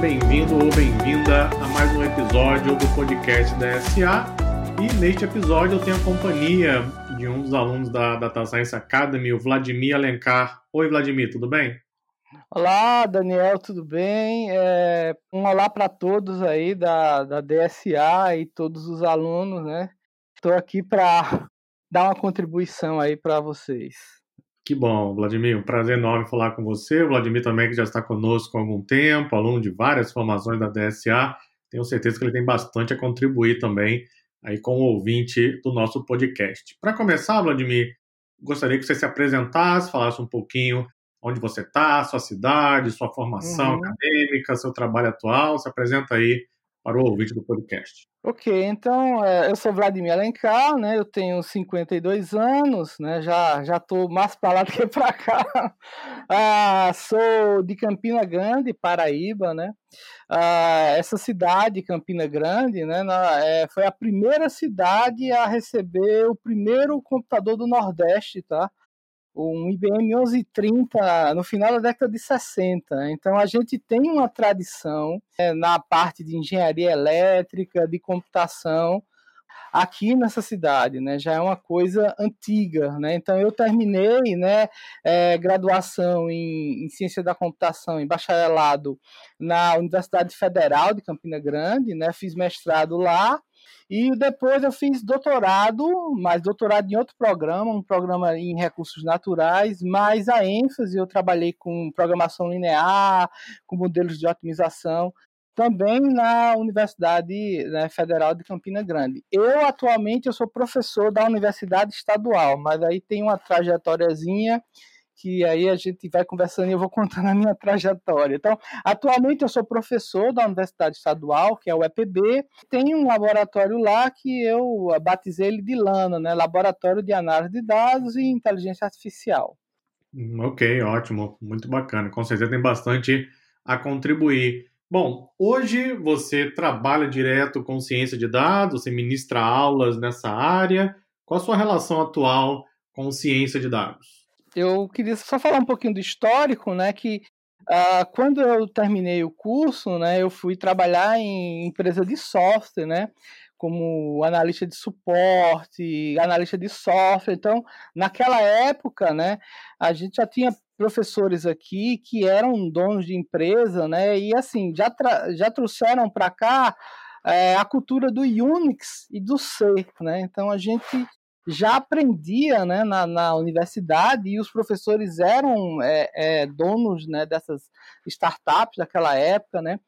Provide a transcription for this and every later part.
bem-vindo ou bem-vinda a mais um episódio do podcast da SA. E neste episódio eu tenho a companhia de um dos alunos da Data Science Academy, o Vladimir Alencar. Oi, Vladimir, tudo bem? Olá, Daniel, tudo bem? É, um olá para todos aí da, da DSA e todos os alunos, né? Estou aqui para dar uma contribuição aí para vocês. Que bom, Vladimir, um prazer enorme falar com você. O Vladimir também que já está conosco há algum tempo, aluno de várias formações da DSA. Tenho certeza que ele tem bastante a contribuir também aí com o ouvinte do nosso podcast. Para começar, Vladimir, gostaria que você se apresentasse, falasse um pouquinho onde você está, sua cidade, sua formação uhum. acadêmica, seu trabalho atual. Se apresenta aí para o ouvinte do podcast. Ok, então é, eu sou Vladimir Alencar, né? Eu tenho 52 anos, né? Já já estou mais para lá do que para cá. Ah, sou de Campina Grande, Paraíba, né? Ah, essa cidade, Campina Grande, né? Na, é, foi a primeira cidade a receber o primeiro computador do Nordeste, tá? Um IBM 1130 no final da década de 60. Então a gente tem uma tradição é, na parte de engenharia elétrica, de computação aqui nessa cidade, né? Já é uma coisa antiga, né? Então eu terminei, né, é, graduação em, em, ciência da computação, em bacharelado na Universidade Federal de Campina Grande, né? Fiz mestrado lá e depois eu fiz doutorado, mas doutorado em outro programa, um programa em recursos naturais, mas a ênfase eu trabalhei com programação linear, com modelos de otimização, também na Universidade né, Federal de Campina Grande. Eu atualmente eu sou professor da Universidade Estadual, mas aí tem uma trajetóriazinha que aí a gente vai conversando e eu vou contando a minha trajetória. Então, atualmente eu sou professor da Universidade Estadual, que é o EPB, tem um laboratório lá que eu batizei ele de LANA, né? Laboratório de Análise de Dados e Inteligência Artificial. Hum, ok, ótimo, muito bacana. Com certeza tem bastante a contribuir. Bom, hoje você trabalha direto com ciência de dados, você ministra aulas nessa área. Qual a sua relação atual com ciência de dados? Eu queria só falar um pouquinho do histórico, né? Que uh, quando eu terminei o curso, né, eu fui trabalhar em empresa de software, né? Como analista de suporte, analista de software. Então, naquela época, né, a gente já tinha professores aqui que eram donos de empresa, né? E assim, já, já trouxeram para cá é, a cultura do Unix e do C, né? Então a gente já aprendia né, na, na universidade e os professores eram é, é, donos né, dessas startups daquela época, né?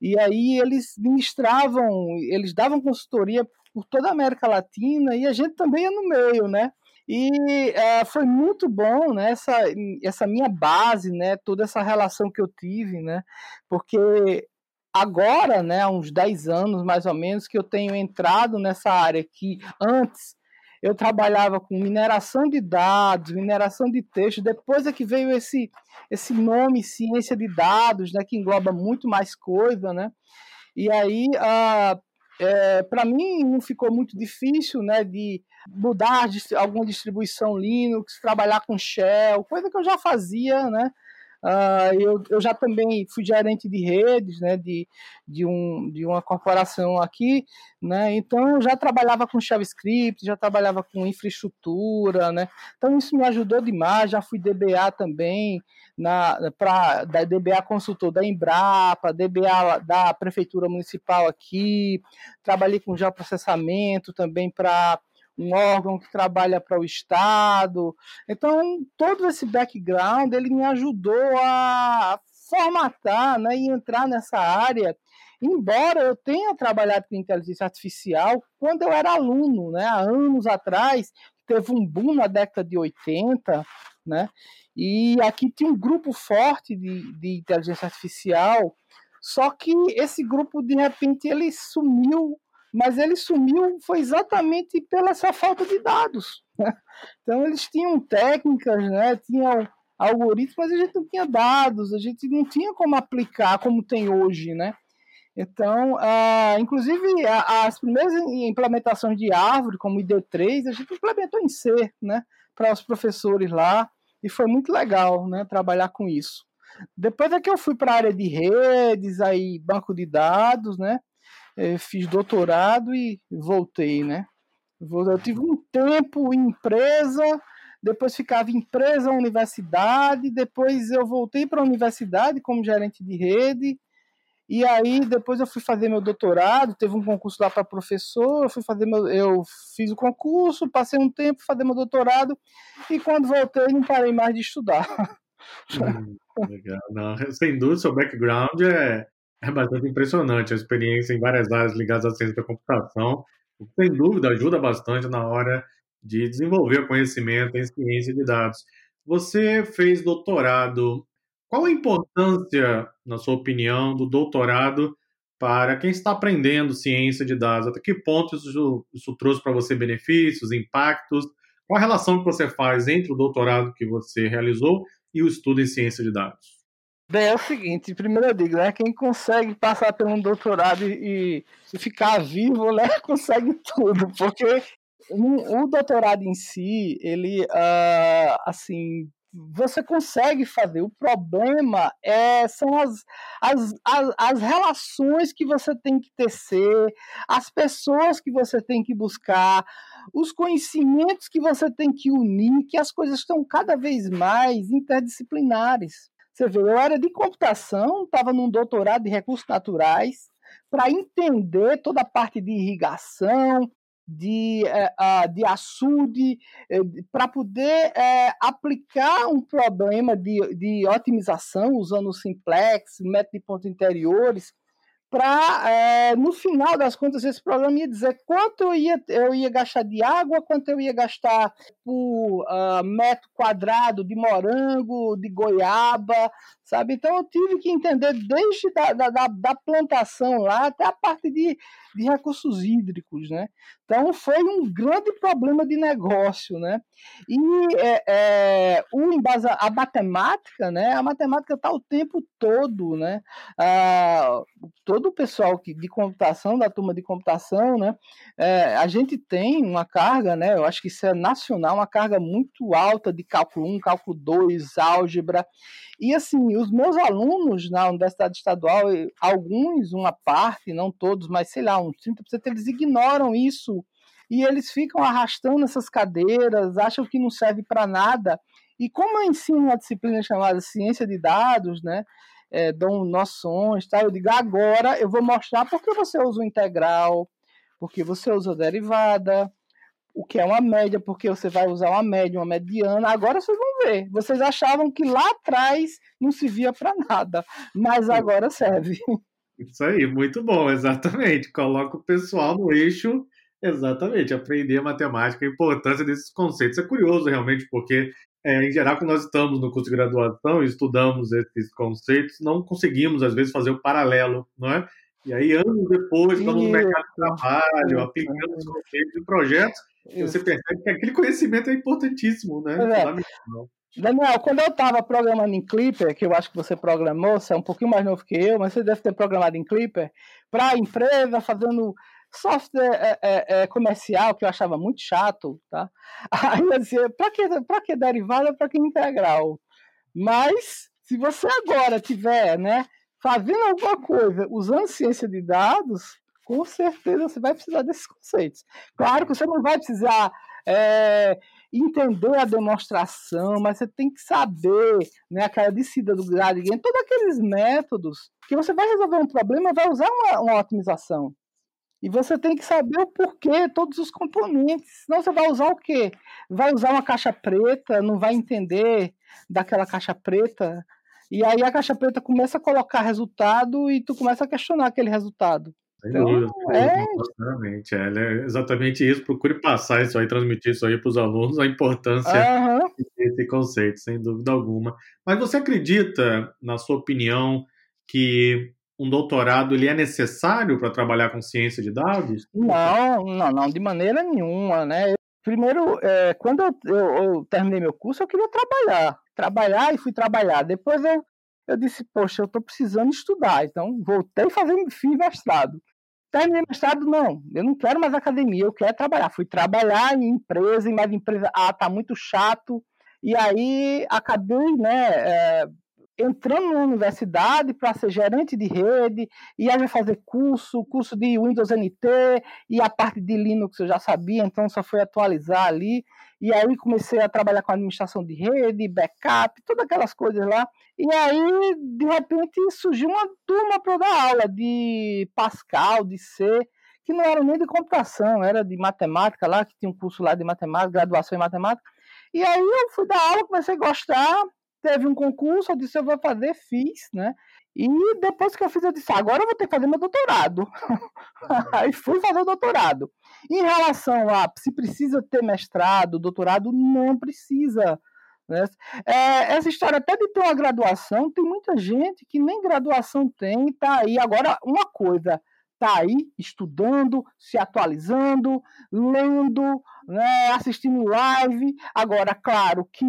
E aí eles ministravam, eles davam consultoria por toda a América Latina e a gente também ia no meio, né? E é, foi muito bom né, essa, essa minha base, né, toda essa relação que eu tive, né? Porque agora, né, há uns 10 anos mais ou menos, que eu tenho entrado nessa área que antes eu trabalhava com mineração de dados, mineração de texto, depois é que veio esse, esse nome ciência de dados, né, que engloba muito mais coisa, né, e aí, ah, é, para mim, não ficou muito difícil, né, de mudar alguma distribuição Linux, trabalhar com Shell, coisa que eu já fazia, né, Uh, eu, eu já também fui gerente de redes, né, de, de, um, de uma corporação aqui, né, então eu já trabalhava com JavaScript, já trabalhava com infraestrutura, né, então isso me ajudou demais, já fui DBA também, na, pra, da DBA consultor da Embrapa, DBA da Prefeitura Municipal aqui, trabalhei com geoprocessamento também para um órgão que trabalha para o Estado. Então, todo esse background ele me ajudou a formatar né, e entrar nessa área. Embora eu tenha trabalhado com inteligência artificial quando eu era aluno, né, há anos atrás, teve um boom na década de 80, né, e aqui tinha um grupo forte de, de inteligência artificial, só que esse grupo, de repente, ele sumiu mas ele sumiu foi exatamente pela essa falta de dados. Né? Então eles tinham técnicas, né? tinham algoritmos, mas a gente não tinha dados, a gente não tinha como aplicar como tem hoje, né? Então, inclusive as primeiras implementações de árvore, como ID3, a gente implementou em C, né? Para os professores lá, e foi muito legal, né? Trabalhar com isso. Depois é que eu fui para a área de redes, aí banco de dados, né? É, fiz doutorado e voltei, né? Eu tive um tempo em empresa, depois ficava em empresa, universidade, depois eu voltei para a universidade como gerente de rede, e aí depois eu fui fazer meu doutorado, teve um concurso lá para professor, eu fui fazer meu, eu fiz o concurso, passei um tempo fazer meu doutorado e quando voltei não parei mais de estudar. Hum, legal. Não, sem dúvida, seu background é, é bastante impressionante, a experiência em várias áreas ligadas à ciência da computação, sem dúvida ajuda bastante na hora de desenvolver o conhecimento em ciência de dados. Você fez doutorado qual a importância, na sua opinião, do doutorado para quem está aprendendo ciência de dados? Até que ponto isso, isso trouxe para você benefícios, impactos? Qual a relação que você faz entre o doutorado que você realizou e o estudo em ciência de dados? Bem, é o seguinte, primeiro eu digo, né, quem consegue passar por um doutorado e, e ficar vivo, né, consegue tudo, porque o doutorado em si, ele, uh, assim, você consegue fazer. O problema é, são as, as, as, as, relações que você tem que tecer, as pessoas que você tem que buscar, os conhecimentos que você tem que unir, que as coisas estão cada vez mais interdisciplinares. Você vê, eu era de computação, estava num doutorado de recursos naturais, para entender toda a parte de irrigação, de, uh, de açude, uh, para poder uh, aplicar um problema de, de otimização usando o simplex, método de pontos interiores, para, é, no final das contas, esse programa ia dizer quanto eu ia, eu ia gastar de água, quanto eu ia gastar por uh, metro quadrado de morango, de goiaba, sabe? Então eu tive que entender desde da, da, da plantação lá até a parte de, de recursos hídricos, né? Então foi um grande problema de negócio, né? E é, é, o embasa, a matemática, né? A matemática está o tempo todo, né? Ah, todo o pessoal que, de computação, da turma de computação, né? É, a gente tem uma carga, né? Eu acho que isso é nacional, uma carga muito alta de cálculo 1, cálculo 2, álgebra. E assim, os meus alunos na Universidade Estadual, alguns, uma parte, não todos, mas sei lá, uns 30%, eles ignoram isso e eles ficam arrastando essas cadeiras, acham que não serve para nada. E como eu ensino uma disciplina chamada ciência de dados, né, é, dão noções, tá? eu digo agora eu vou mostrar por que você usa o integral, porque você usa a derivada, o que é uma média, porque você vai usar uma média, uma mediana. Agora vocês vão ver. Vocês achavam que lá atrás não se via para nada, mas agora serve. Isso aí, muito bom, exatamente. Coloca o pessoal no eixo Exatamente, aprender matemática, a importância desses conceitos. É curioso, realmente, porque, é, em geral, quando nós estamos no curso de graduação e estudamos esses conceitos, não conseguimos, às vezes, fazer o paralelo, não é? E aí, anos depois, estamos no mercado de trabalho, aplicando os conceitos em projetos, você percebe que aquele conhecimento é importantíssimo, né? É. Daniel, quando eu estava programando em Clipper, que eu acho que você programou, você é um pouquinho mais novo que eu, mas você deve ter programado em Clipper, para a empresa, fazendo software é, é, é, comercial que eu achava muito chato, tá? Aí eu dizia, para que, que derivada, para que integral? Mas, se você agora tiver, né, fazendo alguma coisa usando ciência de dados, com certeza você vai precisar desses conceitos. Claro que você não vai precisar é, entender a demonstração, mas você tem que saber, né, aquela descida do gradient, todos aqueles métodos que você vai resolver um problema, vai usar uma, uma otimização. E você tem que saber o porquê, todos os componentes. Senão você vai usar o quê? Vai usar uma caixa preta, não vai entender daquela caixa preta. E aí a caixa preta começa a colocar resultado e tu começa a questionar aquele resultado. Então, é... é exatamente isso. Procure passar isso aí, transmitir isso aí para os alunos, a importância uhum. desse conceito, sem dúvida alguma. Mas você acredita, na sua opinião, que um doutorado ele é necessário para trabalhar com ciência de dados? Não, não, não, de maneira nenhuma, né? Primeiro, é, quando eu, eu, eu, terminei meu curso, eu queria trabalhar, trabalhar e fui trabalhar. Depois eu, eu disse, poxa, eu estou precisando estudar, então voltei fazer fiz mestrado. Terminei mestrado, não, eu não quero mais academia, eu quero trabalhar. Fui trabalhar em empresa, em mais empresa, ah, tá muito chato. E aí acabei, né, é, entrando na universidade para ser gerente de rede, e aí fazer curso, curso de Windows NT, e a parte de Linux eu já sabia, então só fui atualizar ali. E aí comecei a trabalhar com administração de rede, backup, todas aquelas coisas lá. E aí, de repente, surgiu uma turma para dar aula de Pascal, de C, que não era nem de computação, era de matemática lá, que tinha um curso lá de matemática, graduação em matemática. E aí eu fui dar aula, comecei a gostar, teve um concurso, eu disse, eu vou fazer, fiz, né? E depois que eu fiz, eu disse, agora eu vou ter que fazer meu doutorado. Aí fui fazer o doutorado. Em relação a se precisa ter mestrado, doutorado, não precisa. Né? É, essa história até de ter uma graduação, tem muita gente que nem graduação tem, tá aí. Agora, uma coisa, tá aí estudando, se atualizando, lendo, né, assistindo live. Agora, claro que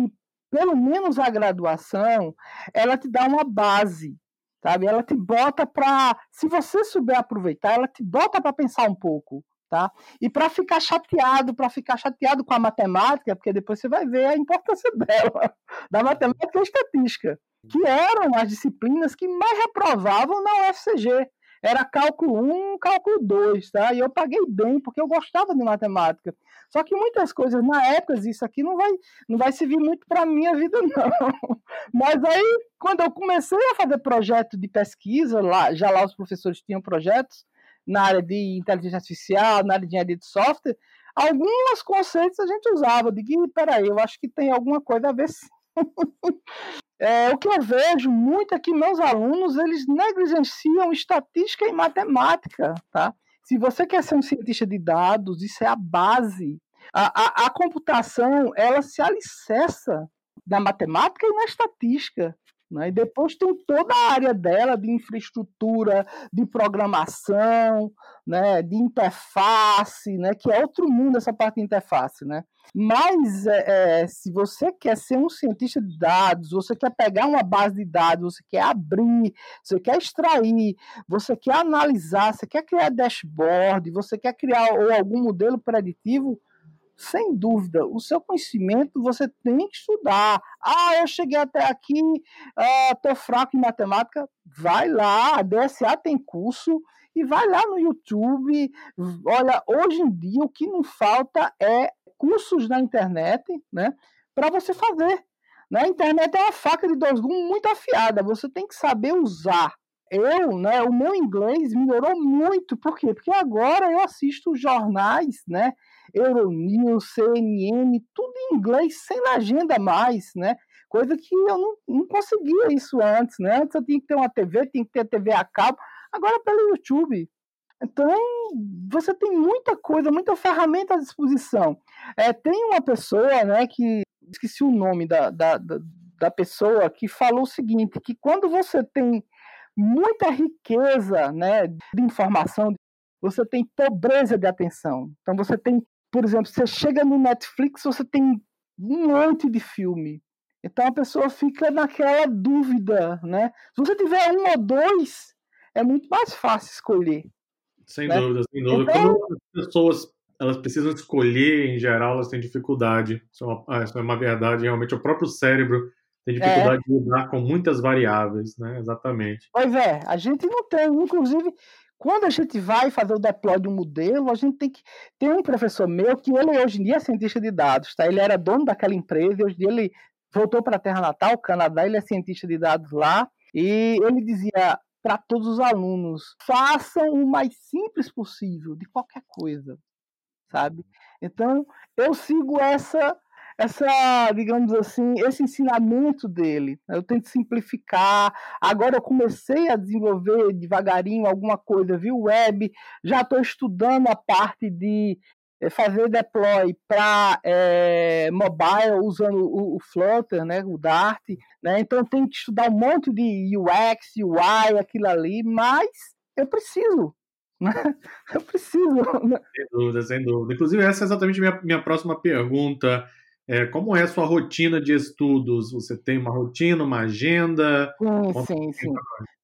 pelo menos a graduação, ela te dá uma base, sabe? Ela te bota para, se você souber aproveitar, ela te bota para pensar um pouco, tá? E para ficar chateado, para ficar chateado com a matemática, porque depois você vai ver a importância dela, da matemática e estatística, que eram as disciplinas que mais reprovavam na UFCG era cálculo 1, cálculo 2, tá? E eu paguei bem porque eu gostava de matemática. Só que muitas coisas na época, isso aqui não vai, não vai servir muito para minha vida não. Mas aí, quando eu comecei a fazer projeto de pesquisa, lá, já lá os professores tinham projetos na área de inteligência artificial, na área de engenharia de software, alguns conceitos a gente usava. De que, peraí, eu acho que tem alguma coisa a ver sim. É, o que eu vejo muito é que meus alunos eles negligenciam estatística e matemática, tá? Se você quer ser um cientista de dados, isso é a base. A, a, a computação ela se alicerça na matemática e na estatística. Né? E depois tem toda a área dela de infraestrutura, de programação, né? de interface, né? que é outro mundo essa parte de interface. Né? Mas é, é, se você quer ser um cientista de dados, você quer pegar uma base de dados, você quer abrir, você quer extrair, você quer analisar, você quer criar dashboard, você quer criar ou algum modelo preditivo, sem dúvida, o seu conhecimento você tem que estudar. Ah, eu cheguei até aqui, estou uh, fraco em matemática. Vai lá, a DSA tem curso e vai lá no YouTube. Olha, hoje em dia o que não falta é cursos na internet, né, para você fazer. Né? A internet é uma faca de dois gumes muito afiada, você tem que saber usar. Eu, né, o meu inglês melhorou muito, por quê? Porque agora eu assisto jornais, né, Euronews, CNN, tudo em inglês, sem legenda mais, né, coisa que eu não, não conseguia isso antes, né, antes eu tinha que ter uma TV, tinha que ter TV a cabo, agora pelo YouTube, então, você tem muita coisa, muita ferramenta à disposição. É, tem uma pessoa, né, que esqueci o nome da, da, da, da pessoa, que falou o seguinte: que quando você tem muita riqueza né, de informação, você tem pobreza de atenção. Então, você tem, por exemplo, você chega no Netflix, você tem um monte de filme. Então a pessoa fica naquela dúvida, né? Se você tiver um ou dois, é muito mais fácil escolher. Sem né? dúvida, sem dúvida. Então... Quando as pessoas elas precisam escolher, em geral, elas têm dificuldade. Isso é uma, ah, isso é uma verdade. Realmente, o próprio cérebro tem dificuldade é. de lidar com muitas variáveis, né? Exatamente. Pois é, a gente não tem. Inclusive, quando a gente vai fazer o deploy de um modelo, a gente tem que. Tem um professor meu que ele hoje em dia é cientista de dados, tá? Ele era dono daquela empresa, e hoje em dia ele voltou para a Terra Natal, Canadá, ele é cientista de dados lá. E ele dizia: para todos os alunos. Façam o mais simples possível de qualquer coisa, sabe? Então, eu sigo essa essa, digamos assim, esse ensinamento dele. Eu tento simplificar. Agora eu comecei a desenvolver devagarinho alguma coisa via web. Já estou estudando a parte de é, fazer deploy para é, mobile usando o, o, Flutter, né, o Dart, né? Então tem que estudar um monte de UX, UI, aquilo ali, mas eu preciso. Né? Eu preciso. Né? Sem dúvida, sem dúvida. Inclusive, essa é exatamente minha, minha próxima pergunta. É, como é a sua rotina de estudos? Você tem uma rotina, uma agenda? Sim, sim, sim.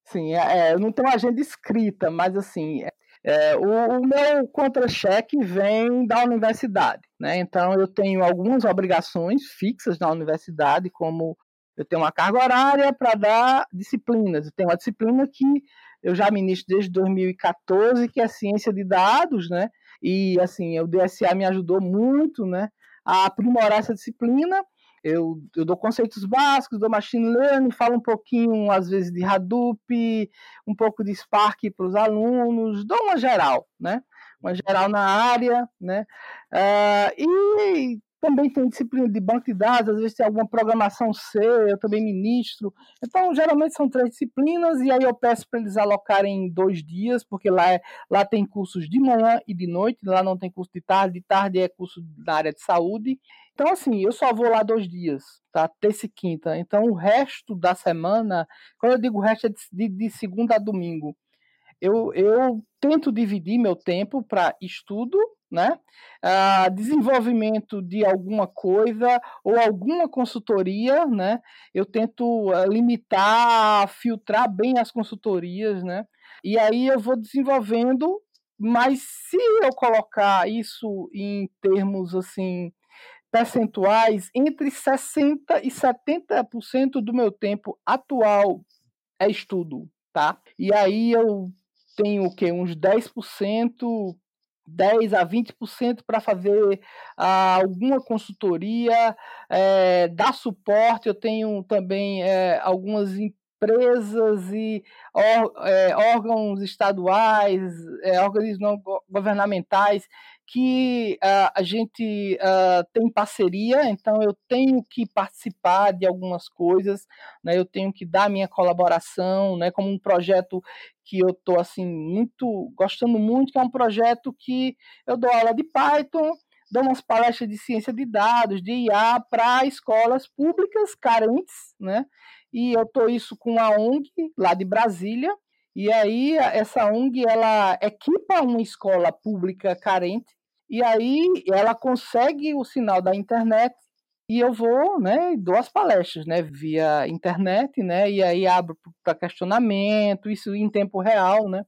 Sim, é, eu não tenho agenda escrita, mas assim, é, é, o, o, meu contra-cheque vem da universidade, né? Então eu tenho algumas obrigações fixas na universidade, como Eu tenho uma carga horária para dar disciplinas. Eu tenho uma disciplina que eu já ministro desde 2014, que é ciência de dados, né? E assim, o DSA me ajudou muito, né, a aprimorar essa disciplina. Eu, eu dou conceitos básicos, dou machine learning, falo um pouquinho, às vezes, de Hadoop, um pouco de Spark para os alunos, dou uma geral, né? Uma geral na área, né? Uh, e também tem disciplina de banco de dados, às vezes tem alguma programação C, eu também ministro. Então, geralmente são três disciplinas, e aí eu peço para eles alocarem dois dias, porque lá, é, lá tem cursos de manhã e de noite, lá não tem curso de tarde, de tarde é curso da área de saúde. Então, assim, eu só vou lá dois dias, tá? Terça e quinta. Então, o resto da semana, quando eu digo o resto, é de, de segunda a domingo. Eu, eu tento dividir meu tempo para estudo né? Ah, desenvolvimento de alguma coisa ou alguma consultoria, né? Eu tento ah, limitar, filtrar bem as consultorias, né? E aí eu vou desenvolvendo, mas se eu colocar isso em termos assim percentuais, entre 60 e 70% do meu tempo atual é estudo, tá? E aí eu tenho o que uns 10% 10 a 20% para fazer ah, alguma consultoria, é, dar suporte. Eu tenho também é, algumas empresas e é, órgãos estaduais, organismos não governamentais que uh, a gente uh, tem parceria, então eu tenho que participar de algumas coisas, né, eu tenho que dar minha colaboração, né, como um projeto que eu estou assim muito gostando muito, que é um projeto que eu dou aula de Python, dou umas palestras de ciência de dados, de IA para escolas públicas carentes, né? E eu estou isso com a ONG lá de Brasília, e aí essa ONG ela equipa uma escola pública carente. E aí ela consegue o sinal da internet. E eu vou, né, dou as palestras, né, via internet, né, e aí abro para questionamento, isso em tempo real, né.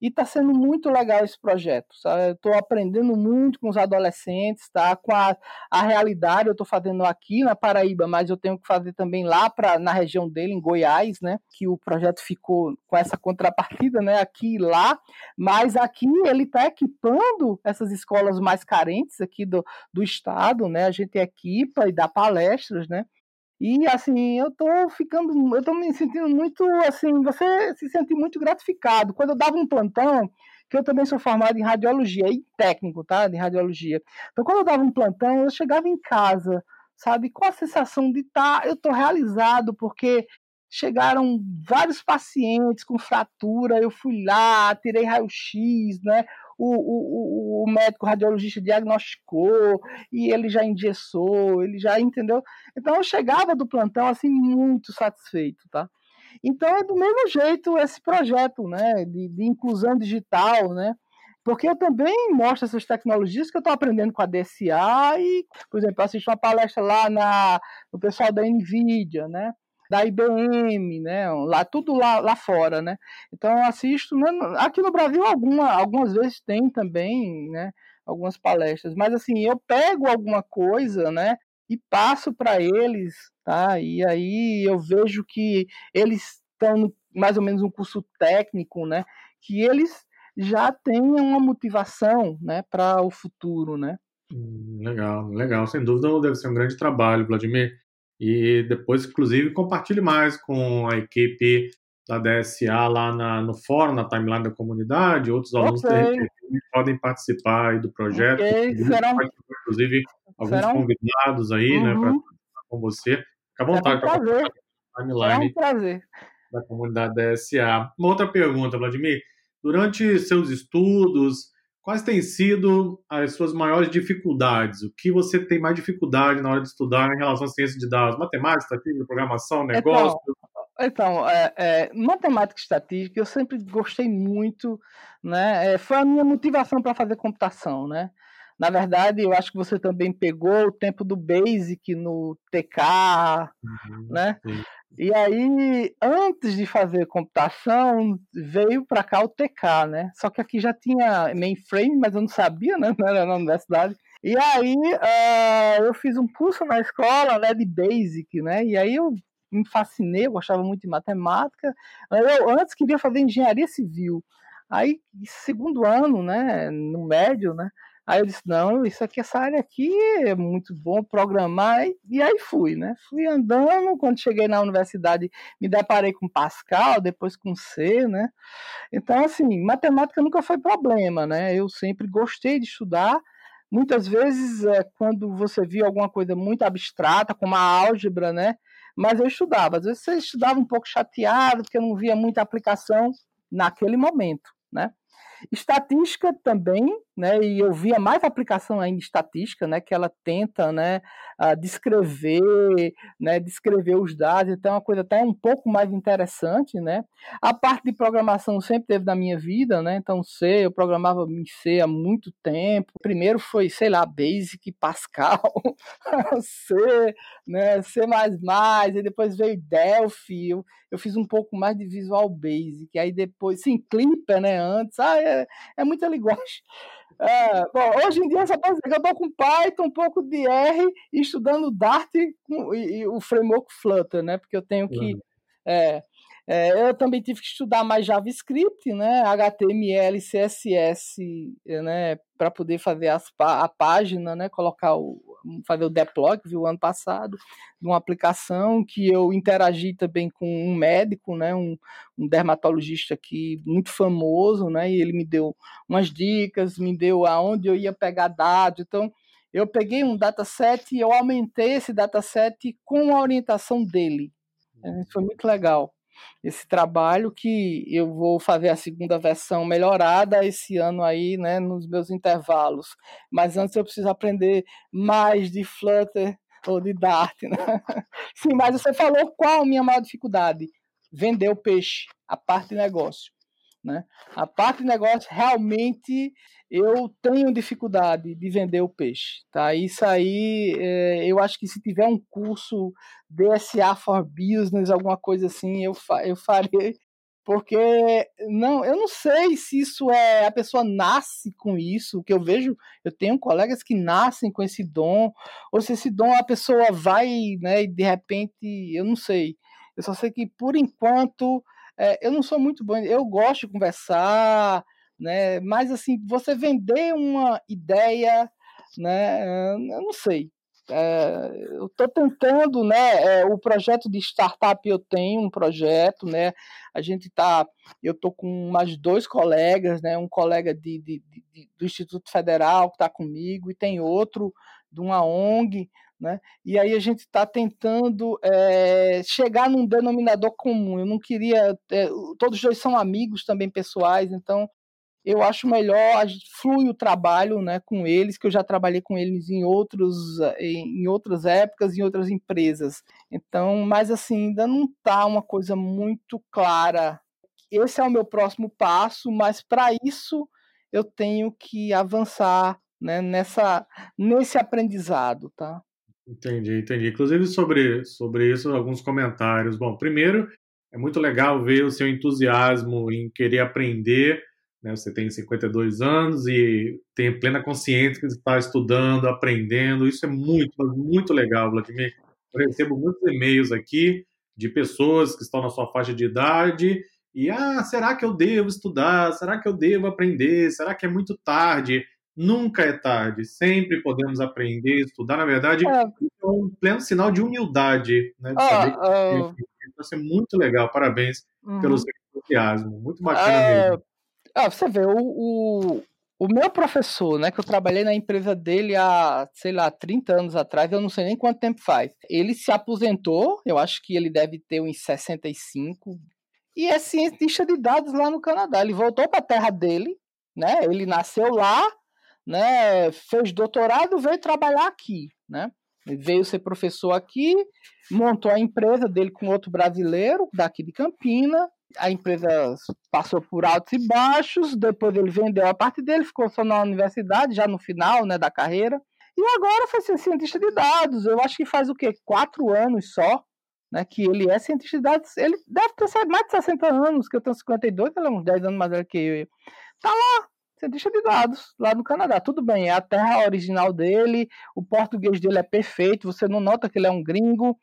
E está sendo muito legal esse projeto. Estou aprendendo muito com os adolescentes, tá? com a, a realidade. Eu estou fazendo aqui na Paraíba, mas eu tenho que fazer também lá pra, na região dele, em Goiás, né? que o projeto ficou com essa contrapartida né? aqui e lá. Mas aqui ele está equipando essas escolas mais carentes aqui do, do estado. Né? A gente equipa e dá palestras. Né? E assim, eu tô ficando, eu tô me sentindo muito assim, você se sente muito gratificado. Quando eu dava um plantão, que eu também sou formado em radiologia e técnico, tá? De radiologia. Então, quando eu dava um plantão, eu chegava em casa, sabe, com a sensação de estar, tá, eu tô realizado, porque chegaram vários pacientes com fratura, eu fui lá, tirei raio-x, né? O, o, o médico radiologista diagnosticou e ele já engessou, ele já entendeu. Então eu chegava do plantão assim muito satisfeito, tá? Então é do mesmo jeito esse projeto, né, de, de inclusão digital, né? Porque eu também mostro essas tecnologias que eu estou aprendendo com a DSA e, por exemplo, assisto uma palestra lá na, no pessoal da NVIDIA, né? Da IBM, né? Lá, tudo lá, lá fora, né? Então assisto, né? aqui no Brasil alguma, algumas vezes tem também, né? Algumas palestras, mas assim, eu pego alguma coisa, né? E passo para eles, tá? E aí eu vejo que eles estão mais ou menos um curso técnico, né? Que eles já têm uma motivação, né? Para o futuro, né? Hum, legal, legal. Sem dúvida deve ser um grande trabalho, Vladimir. E depois, inclusive, compartilhe mais com a equipe da DSA lá na, no fórum, na timeline da comunidade. Outros alunos okay. podem participar do projeto. Okay. Serão... Inclusive, alguns Serão... convidados aí, né, uhum. né, para com você. Fica à vontade para compartilhar a timeline um da comunidade DSA. Uma outra pergunta, Vladimir. Durante seus estudos, Quais têm sido as suas maiores dificuldades? O que você tem mais dificuldade na hora de estudar em relação à ciência de dados? Matemática, estatística, programação, então, negócio? Então, então é, é, matemática e estatística eu sempre gostei muito, né? É, foi a minha motivação para fazer computação, né? Na verdade, eu acho que você também pegou o tempo do Basic no TK, uhum, né? Sim. E aí, antes de fazer computação, veio para cá o TK, né? Só que aqui já tinha mainframe, mas eu não sabia, né? Não era na universidade. E aí, uh, eu fiz um curso na escola, né, de Basic, né? E aí eu me fascinei, eu gostava muito de matemática. Eu antes queria fazer engenharia civil. Aí, segundo ano, né, no médio, né, Aí eu disse, não, isso aqui, essa área aqui é muito bom programar, e aí fui, né? Fui andando, quando cheguei na universidade me deparei com Pascal, depois com C, né? Então, assim, matemática nunca foi problema, né? Eu sempre gostei de estudar, muitas vezes é, quando você via alguma coisa muito abstrata, como a álgebra, né? Mas eu estudava, às vezes você estudava um pouco chateado, porque não via muita aplicação naquele momento, né? Estatística também, né, e eu via mais aplicação ainda estatística, né, que ela tenta, né, descrever, né, descrever os dados, então é uma coisa até um pouco mais interessante, né. A parte de programação sempre teve na minha vida, né, então C, eu programava em C há muito tempo. Primeiro foi, sei lá, Basic, Pascal, C, né, C++, e depois veio Delphi, eu, eu fiz um pouco mais de Visual Basic, aí depois, sim, Clipper, né, antes, ah, é, é muita linguagem. É, bom, hoje em dia só posso dizer que eu estou com Python, um pouco de R, e estudando Dart e, e, o framework Flutter, né? Porque eu tenho que. Uhum. É, é, eu também tive que estudar mais JavaScript, né, HTML, CSS, né, para poder fazer as, a página, né, colocar o, fazer o deploy, viu ano passado, de uma aplicação que eu interagi também com um médico, né, um, um dermatologista aqui muito famoso, né, e ele me deu umas dicas, me deu aonde eu ia pegar dados, então eu peguei um dataset e eu aumentei esse dataset com a orientação dele. Foi muito legal esse trabalho que eu vou fazer a segunda versão melhorada esse ano aí, né, nos meus intervalos. Mas antes eu preciso aprender mais de Flutter ou de Dart, né? Sim, mas você falou qual a minha maior dificuldade? Vender o peixe, a parte de negócio. Né? A parte de negócio realmente eu tenho dificuldade de vender o peixe. Tá? Isso aí é, eu acho que se tiver um curso DSA for Business, alguma coisa assim, eu, fa eu farei. Porque não, eu não sei se isso é a pessoa nasce com isso, que eu vejo, eu tenho colegas que nascem com esse dom, ou se esse dom a pessoa vai, né, e de repente, eu não sei. Eu só sei que por enquanto é, eu não sou muito bom, eu gosto de conversar, né? Mas assim, você vender uma ideia, né? Eu não sei. É, eu estou tentando, né? É, o projeto de startup eu tenho um projeto, né? A gente tá, eu estou com mais dois colegas, né? Um colega de, de, de do Instituto Federal que está comigo e tem outro de uma ONG, né? E aí a gente está tentando é, chegar num denominador comum. Eu não queria. É, todos dois são amigos também pessoais, então eu acho melhor flui o trabalho né, com eles, que eu já trabalhei com eles em, outros, em outras épocas, em outras empresas. Então, mas assim, ainda não está uma coisa muito clara. Esse é o meu próximo passo, mas para isso eu tenho que avançar né, nessa, nesse aprendizado, tá? Entendi, entendi. Inclusive sobre, sobre isso, alguns comentários. Bom, primeiro, é muito legal ver o seu entusiasmo em querer aprender. Né? Você tem 52 anos e tem plena consciência que está estudando, aprendendo. Isso é muito, muito legal, Vladimir. Eu recebo muitos e-mails aqui de pessoas que estão na sua faixa de idade e, ah, será que eu devo estudar? Será que eu devo aprender? Será que é muito tarde? Nunca é tarde, sempre podemos aprender, estudar. Na verdade, é, é um pleno sinal de humildade, né? De saber que uh, vai ser muito legal. Parabéns uhum. pelo seu entusiasmo. Muito bacana é, mesmo. Ah, você vê, o, o, o, meu professor, né, que eu trabalhei na empresa dele há, sei lá, 30 anos atrás, eu não sei nem quanto tempo faz. Ele se aposentou, eu acho que ele deve ter uns 65, e é cientista de dados lá no Canadá. Ele voltou para a terra dele, né? Ele nasceu lá, né, fez doutorado, veio trabalhar aqui, né? Veio ser professor aqui, montou a empresa dele com outro brasileiro daqui de Campina. A empresa passou por altos e baixos, depois ele vendeu a parte dele, ficou só na universidade, já no final né, da carreira. E agora foi ser cientista de dados. Eu acho que faz o quê? Quatro anos só né, que ele é cientista de dados. Ele deve ter mais de 60 anos, que eu tenho 52, ele é uns 10 anos mais velho que eu. Tá lá, cientista de dados lá no Canadá. Tudo bem, é a terra original dele, o português dele é perfeito, você não nota que ele é um gringo.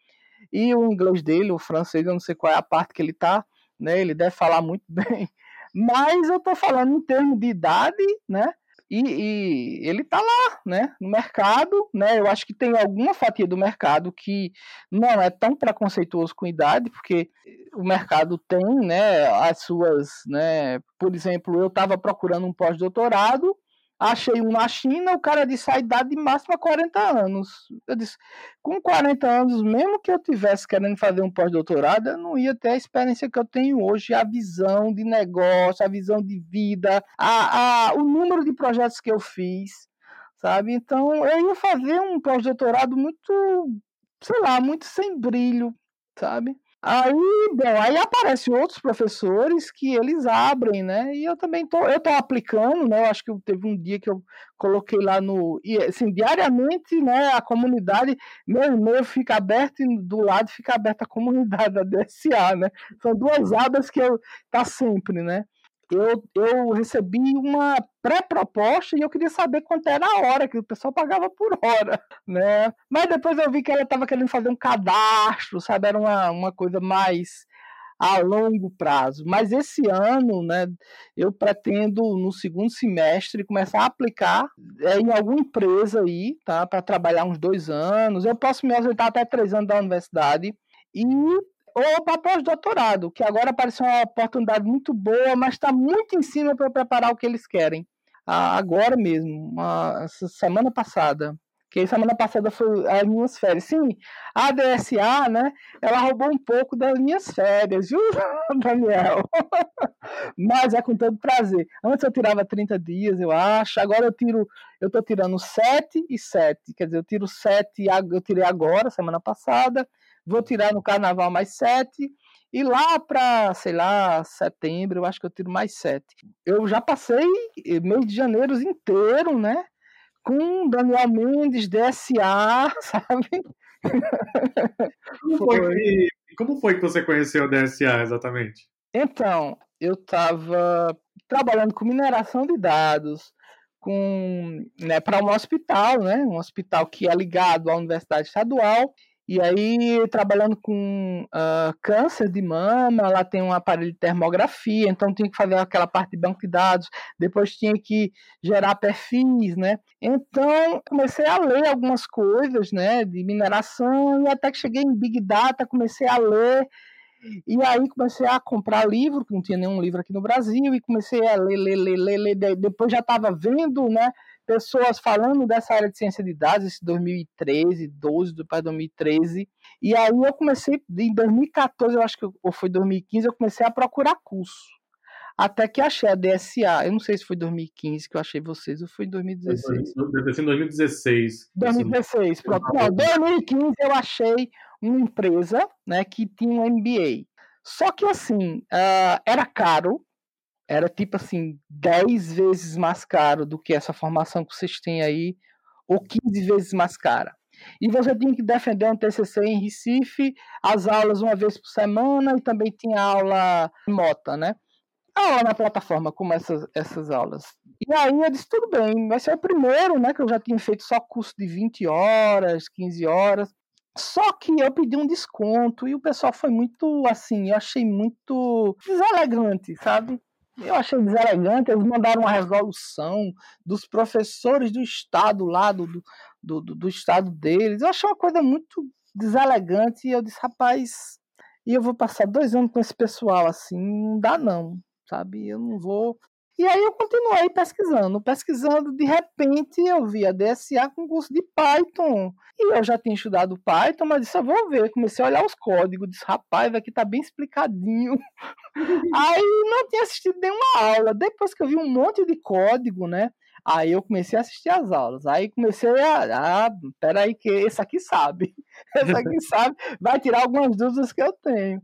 E o inglês dele, o francês, eu não sei qual é a parte que ele tá, né? Ele deve falar muito bem. Mas eu tô falando em termos de idade, né? E, e, ele está lá, né, no mercado, né, eu acho que tem alguma fatia do mercado que não é tão preconceituoso com idade, porque o mercado tem, né, as suas, né, por exemplo, eu estava procurando um pós-doutorado, Achei um na China, o cara disse a idade máxima 40 anos. Eu disse, com 40 anos, mesmo que eu tivesse querendo fazer um pós-doutorado, eu não ia ter a experiência que eu tenho hoje, a visão de negócio, a visão de vida, a, a, o número de projetos que eu fiz, sabe? Então, eu ia fazer um pós-doutorado muito, sei lá, muito sem brilho, sabe? Aí, bom, aí aparecem outros professores que eles abrem, né? E eu também tô, eu tô aplicando, né? Eu acho que teve um dia que eu coloquei lá no, e assim, diariamente, né, a comunidade, meu e-mail fica aberto e do lado fica aberta a comunidade da DSA, né? São duas abas que eu tá sempre, né? Eu, eu recebi uma pré-proposta e eu queria saber quanto era a hora, que o pessoal pagava por hora, né? Mas depois eu vi que ela estava querendo fazer um cadastro, sabe? Era uma, uma coisa mais a longo prazo. Mas esse ano, né, eu pretendo no segundo semestre começar a aplicar é, em alguma empresa aí, tá? Para trabalhar uns dois anos. Eu posso me ausentar até três anos da universidade e ou para pós-doutorado, que agora apareceu uma oportunidade muito boa, mas está muito em cima para preparar o que eles querem. Ah, agora mesmo, uma, semana passada, que semana passada foi as minhas férias. Sim, a DSA, né, ela roubou um pouco das minhas férias, viu, Daniel? Mas é com todo prazer. Antes eu tirava 30 dias, eu acho, agora eu tiro, eu tô tirando 7 e 7, quer dizer, eu tiro 7, eu tirei agora, semana passada, vou tirar no carnaval mais sete, e lá para, sei lá, setembro, eu acho que eu tiro mais sete. Eu já passei mês de janeiro inteiro, né? Com Daniel Mendes, DSA, sabe? Como foi, que, como foi que você conheceu o DSA exatamente? Então, eu estava trabalhando com mineração de dados, com né, para um hospital, né, um hospital que é ligado à Universidade Estadual, e aí, trabalhando com uh, câncer de mama, lá tem um aparelho de termografia, então tinha que fazer aquela parte de banco de dados, depois tinha que gerar perfis, né? Então, comecei a ler algumas coisas, né, de mineração, e até que cheguei em Big Data, comecei a ler, e aí comecei a comprar livro, que não tinha nenhum livro aqui no Brasil, e comecei a ler, ler, ler, ler, ler. depois já estava vendo, né, pessoas falando dessa área de ciência de dados, esse 2013, 12, do 2013. E aí eu comecei, em 2014, eu acho que ou foi 2015, eu comecei a procurar curso. Até que achei a DSA. Eu não sei se foi 2015 que eu achei vocês, ou foi em 2016. Deve ser em 2016. 2016, pronto. Não, 2015 eu achei uma empresa né, que tinha um MBA. Só que assim, uh, era caro, era tipo assim, 10 vezes mais caro do que essa formação que vocês têm aí, ou 15 vezes mais cara. E você tinha que defender um TCC em Recife, as aulas uma vez por semana, e também tinha aula remota, né? Aula na plataforma, como essas, essas aulas. E aí eu disse, tudo bem, vai ser o primeiro, né? Que eu já tinha feito só curso de 20 horas, 15 horas. Só que eu pedi um desconto e o pessoal foi muito assim, eu achei muito deselegante, sabe? Eu achei deselegante, eles mandaram uma resolução dos professores do estado lá, do, do, do, do estado deles. Eu achei uma coisa muito deselegante e eu disse, rapaz, e eu vou passar dois anos com esse pessoal assim, não dá não, sabe? Eu não vou. E aí eu continuei pesquisando, pesquisando, de repente eu vi a DSA com curso de Python. E eu já tinha estudado Python, mas disse, eu vou ver. Comecei a olhar os códigos, disse, rapaz, aqui tá bem explicadinho. aí não tinha assistido nenhuma aula. Depois que eu vi um monte de código, né? Aí eu comecei a assistir as aulas. Aí comecei a. Ah, peraí, que esse aqui sabe. Esse aqui sabe, vai tirar algumas dúvidas que eu tenho.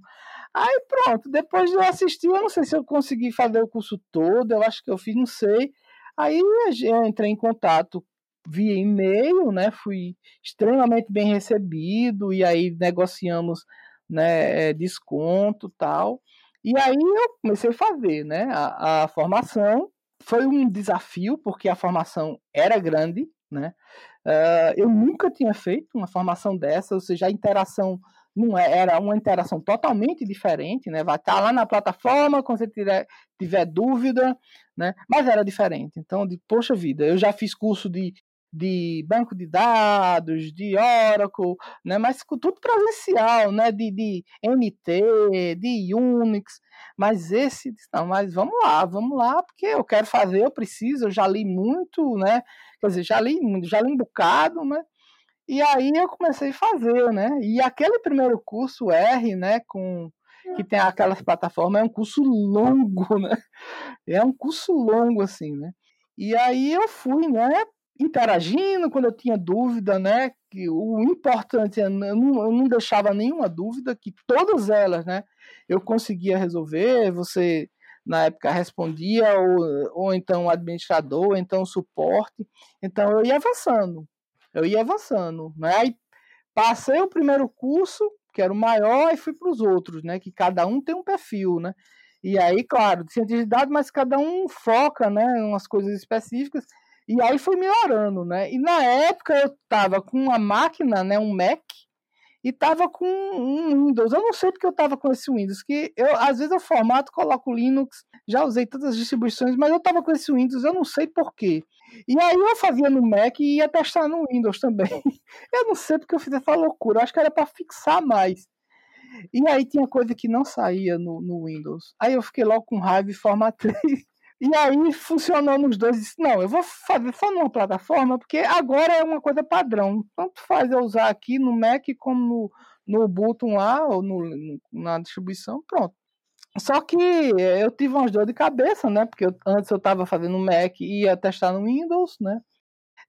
Aí pronto, depois de eu assistir, eu não sei se eu consegui fazer o curso todo, eu acho que eu fiz, não sei. Aí eu entrei em contato via e-mail, né? Fui extremamente bem recebido e aí negociamos, né, é, desconto, tal. E aí eu comecei a fazer, né, a, a formação. Foi um desafio porque a formação era grande, né? Uh, eu nunca tinha feito uma formação dessa, ou seja, a interação não é, era uma interação totalmente diferente, né? Vai estar lá na plataforma quando você tiver, tiver dúvida, né? Mas era diferente. Então, de, poxa vida, eu já fiz curso de, de banco de dados, de Oracle, né? Mas tudo presencial, né? De, de NT, de Unix. Mas esse, não, mas vamos lá, vamos lá, porque eu quero fazer, eu preciso, eu já li muito, né? Quer dizer, já li, já li um bocado, né? E aí eu comecei a fazer, né? E aquele primeiro curso R, né, com que tem aquelas plataformas, é um curso longo, né? É um curso longo assim, né? E aí eu fui, né, interagindo quando eu tinha dúvida, né? Que o importante é eu não, eu não deixava nenhuma dúvida, que todas elas, né, eu conseguia resolver. Você na época respondia, ou, ou então o administrador, ou então o suporte. Então eu ia avançando eu ia avançando, né? Aí passei o primeiro curso, que era o maior, e fui para os outros, né? Que cada um tem um perfil, né? E aí, claro, de cientista de dados, mas cada um foca, né? Em umas coisas específicas. E aí foi melhorando, né? E na época eu estava com uma máquina, né? Um Mac, e tava com um Windows. Eu não sei porque eu tava com esse Windows, que eu às vezes eu formato, coloco Linux, já usei todas as distribuições, mas eu tava com esse Windows, eu não sei porquê. E aí eu fazia no Mac e ia testar no Windows também. Eu não sei porque eu fiz essa loucura, eu acho que era para fixar mais. E aí tinha coisa que não saía no, no Windows. Aí eu fiquei logo com raiva e formatei. E aí funcionou nos dois. Disse, não, eu vou fazer só numa plataforma, porque agora é uma coisa padrão. Tanto faz eu usar aqui no Mac como no, no Ubuntu lá, ou no, na distribuição, pronto. Só que eu tive umas dor de cabeça, né? Porque eu, antes eu estava fazendo Mac e ia testar no Windows, né?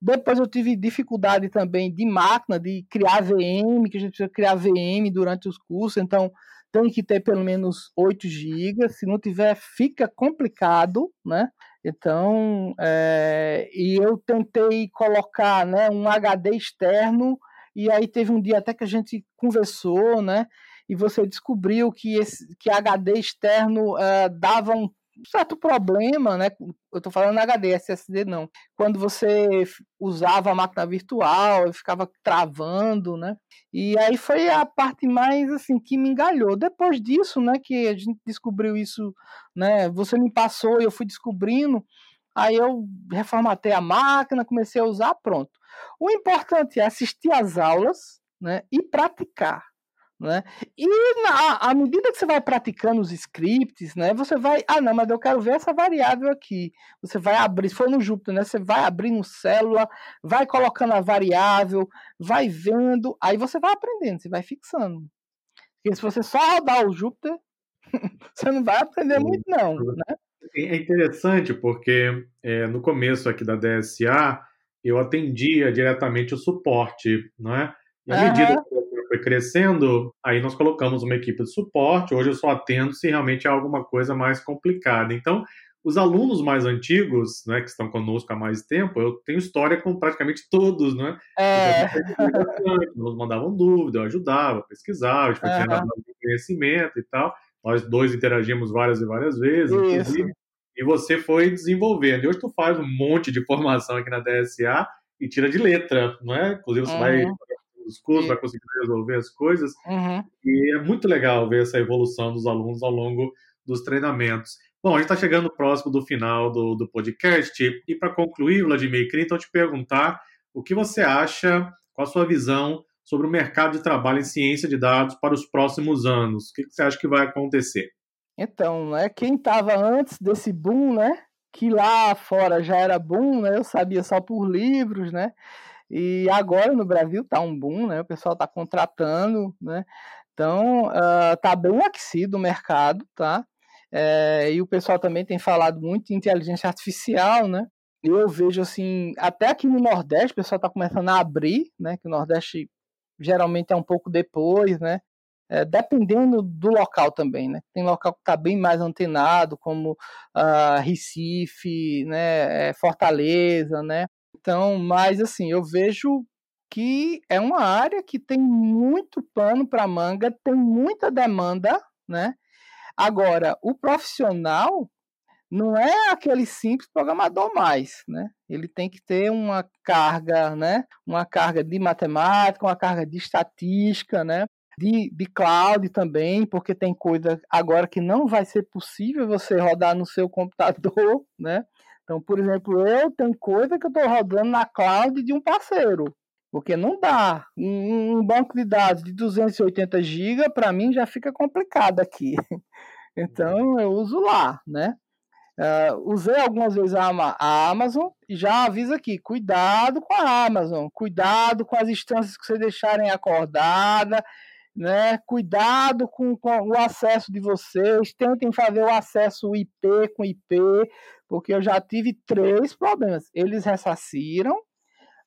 Depois eu tive dificuldade também de máquina, de criar VM, que a gente precisa criar VM durante os cursos, então tem que ter pelo menos 8 GB, se não tiver fica complicado, né? Então, é, e eu tentei colocar né, um HD externo, e aí teve um dia até que a gente conversou, né? E você descobriu que esse que HD externo uh, dava um certo problema, né? Eu estou falando HD, SSD não. Quando você usava a máquina virtual, ficava travando, né? E aí foi a parte mais assim que me engalhou. Depois disso, né, que a gente descobriu isso, né? Você me passou e eu fui descobrindo. Aí eu reformatei a máquina, comecei a usar, pronto. O importante é assistir às aulas, né, e praticar. Né? E na, à medida que você vai praticando os scripts, né, você vai, ah não, mas eu quero ver essa variável aqui. Você vai abrir, se for no Jupyter, né, você vai abrindo célula, vai colocando a variável, vai vendo, aí você vai aprendendo, você vai fixando. Porque se você só rodar o Jupyter, você não vai aprender muito não, né? É interessante porque é, no começo aqui da DSA eu atendia diretamente o suporte, não é? E à medida que foi crescendo, aí nós colocamos uma equipe de suporte. Hoje eu só atendo se realmente é alguma coisa mais complicada. Então, os alunos mais antigos, né, que estão conosco há mais tempo, eu tenho história com praticamente todos, né? É. Nos mandavam dúvida, eu ajudava, pesquisava, foi uhum. conhecimento e tal. Nós dois interagimos várias e várias vezes, Isso. inclusive. E você foi desenvolvendo. E hoje tu faz um monte de formação aqui na DSA e tira de letra, não é? Inclusive você uhum. vai os cursos, vai conseguir resolver as coisas. Uhum. E é muito legal ver essa evolução dos alunos ao longo dos treinamentos. Bom, a gente está chegando próximo do final do, do podcast. E para concluir, Vladimir, queria então te perguntar o que você acha, qual a sua visão sobre o mercado de trabalho em ciência de dados para os próximos anos. O que, que você acha que vai acontecer? Então, né, quem estava antes desse boom, né, que lá fora já era boom, né, eu sabia só por livros, né, e agora no Brasil tá um boom, né? O pessoal tá contratando, né? Então uh, tá bem aquecido o mercado, tá? É, e o pessoal também tem falado muito de inteligência artificial, né? Eu vejo assim, até aqui no Nordeste o pessoal está começando a abrir, né? Que o Nordeste geralmente é um pouco depois, né? É, dependendo do local também, né? Tem local que está bem mais antenado, como uh, Recife, né? É, Fortaleza, né? Então, mas assim, eu vejo que é uma área que tem muito pano para manga, tem muita demanda, né? Agora, o profissional não é aquele simples programador mais, né? Ele tem que ter uma carga, né? Uma carga de matemática, uma carga de estatística, né? de, de cloud também, porque tem coisa agora que não vai ser possível você rodar no seu computador, né? Então, por exemplo, eu tenho coisa que eu estou rodando na cloud de um parceiro, porque não dá. Um, banco de dados de 280 GB, para mim, já fica complicado aqui. Então, eu uso lá, né? Uh, usei algumas vezes a, a, Amazon e já aviso aqui: cuidado com a Amazon, cuidado com as instâncias que vocês deixarem acordada, né? Cuidado com, com, o acesso de vocês, tentem fazer o acesso IP com IP, porque eu já tive três problemas. Eles ressaciram,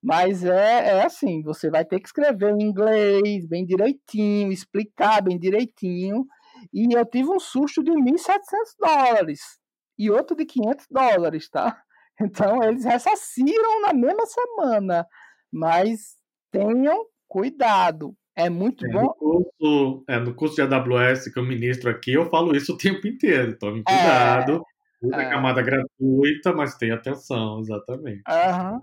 mas é, é assim: você vai ter que escrever em inglês bem direitinho, explicar bem direitinho. E eu tive um susto de 1.700 dólares e outro de 500 dólares, tá? Então eles ressaciram na mesma semana, mas tenham cuidado. É muito é, bom. No curso, é, no curso de AWS que eu ministro aqui, eu falo isso o tempo inteiro. Tome é, cuidado. É, Usa é. camada gratuita, mas tenha atenção, exatamente. Uhum.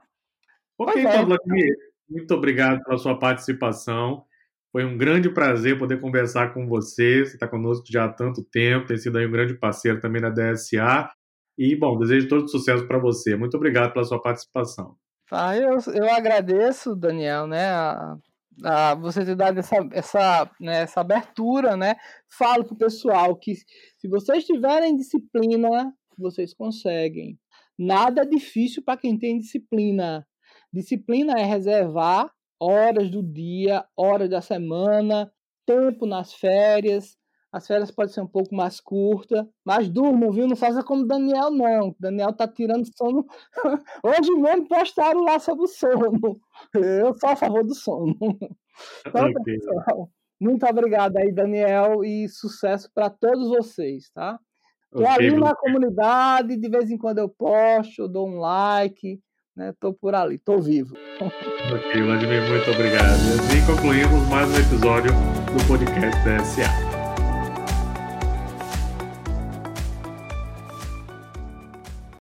Ok, pois então, é. Vladimir, muito obrigado pela sua participação. Foi um grande prazer poder conversar com você. Você está conosco já há tanto tempo, tem sido aí um grande parceiro também na DSA. E, bom, desejo todo sucesso para você. Muito obrigado pela sua participação. Ah, eu, eu agradeço, Daniel, né, a, a você ter dado essa, essa, né, essa abertura, né? Falo para o pessoal que se vocês tiverem disciplina, vocês conseguem. Nada é difícil para quem tem disciplina. Disciplina é reservar horas do dia, horas da semana, tempo nas férias. As férias podem ser um pouco mais curtas, mas durmam, viu? Não faça como Daniel, não. Daniel tá tirando sono. Hoje mesmo postaram lá sobre o sono. Eu sou a favor do sono. Então, okay. pessoal, muito obrigado aí, Daniel, e sucesso para todos vocês, tá? Tô okay, ali na comunidade, de vez em quando eu posto, eu dou um like né? Tô por ali, tô vivo. Ok, Vladimir, muito obrigado. E concluímos mais um episódio do podcast da SA.